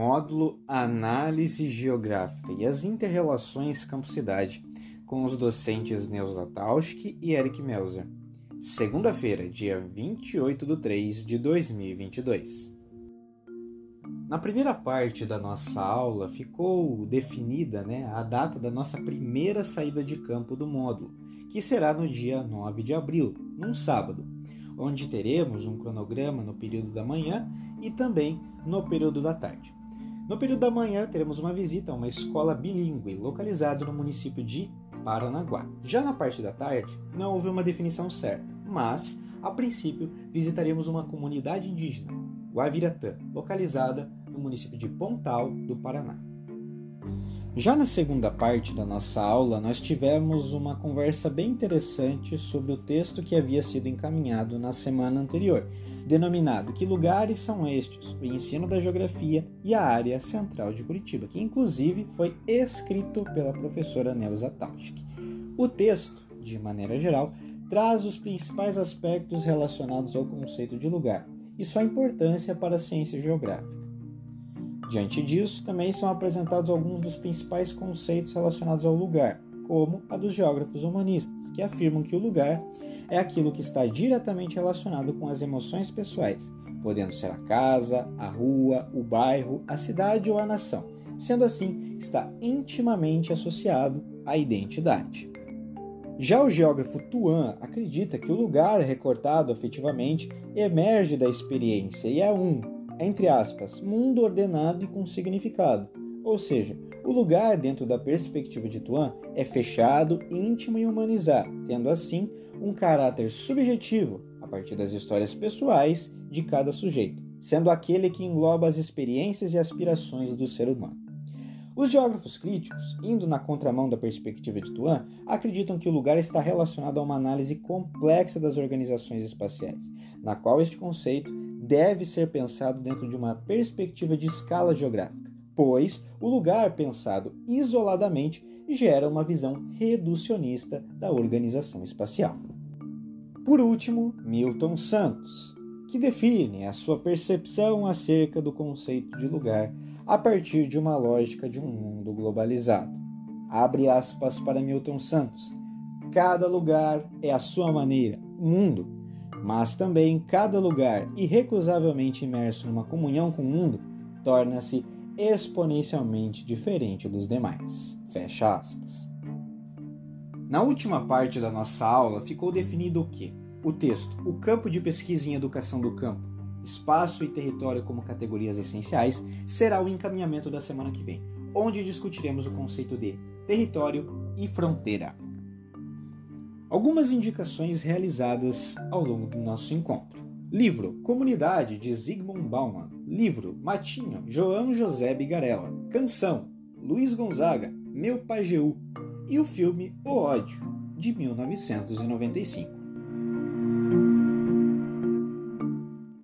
módulo Análise Geográfica e as Interrelações Campo-Cidade, com os docentes Neuza Tauschke e Eric Melzer. Segunda-feira, dia 28 de 3 de 2022. Na primeira parte da nossa aula ficou definida né, a data da nossa primeira saída de campo do módulo, que será no dia 9 de abril, num sábado, onde teremos um cronograma no período da manhã e também no período da tarde. No período da manhã, teremos uma visita a uma escola bilíngue localizada no município de Paranaguá. Já na parte da tarde, não houve uma definição certa, mas, a princípio, visitaremos uma comunidade indígena, Guaviratã, localizada no município de Pontal, do Paraná. Já na segunda parte da nossa aula, nós tivemos uma conversa bem interessante sobre o texto que havia sido encaminhado na semana anterior, denominado Que Lugares São Estes? O Ensino da Geografia e a Área Central de Curitiba, que inclusive foi escrito pela professora Neuza Tauschke. O texto, de maneira geral, traz os principais aspectos relacionados ao conceito de lugar e sua importância para a ciência geográfica. Diante disso, também são apresentados alguns dos principais conceitos relacionados ao lugar, como a dos geógrafos humanistas, que afirmam que o lugar é aquilo que está diretamente relacionado com as emoções pessoais, podendo ser a casa, a rua, o bairro, a cidade ou a nação. Sendo assim, está intimamente associado à identidade. Já o geógrafo Tuan acredita que o lugar recortado afetivamente emerge da experiência e é um, entre aspas, mundo ordenado e com significado. Ou seja, o lugar dentro da perspectiva de Tuan é fechado, íntimo e humanizado, tendo assim um caráter subjetivo a partir das histórias pessoais de cada sujeito, sendo aquele que engloba as experiências e aspirações do ser humano. Os geógrafos críticos, indo na contramão da perspectiva de Tuan, acreditam que o lugar está relacionado a uma análise complexa das organizações espaciais, na qual este conceito deve ser pensado dentro de uma perspectiva de escala geográfica, pois o lugar pensado isoladamente gera uma visão reducionista da organização espacial. Por último, Milton Santos, que define a sua percepção acerca do conceito de lugar a partir de uma lógica de um mundo globalizado. Abre aspas para Milton Santos. Cada lugar é a sua maneira, mundo mas também cada lugar irrecusavelmente imerso numa comunhão com o mundo torna-se exponencialmente diferente dos demais. Fecha aspas. Na última parte da nossa aula ficou definido o que? O texto, o campo de pesquisa em educação do campo, espaço e território como categorias essenciais, será o encaminhamento da semana que vem, onde discutiremos o conceito de território e fronteira algumas indicações realizadas ao longo do nosso encontro. Livro Comunidade de Zygmunt Bauman. Livro Matinho, João José Bigarella. Canção Luiz Gonzaga, Meu Pajeú. E o filme O Ódio, de 1995.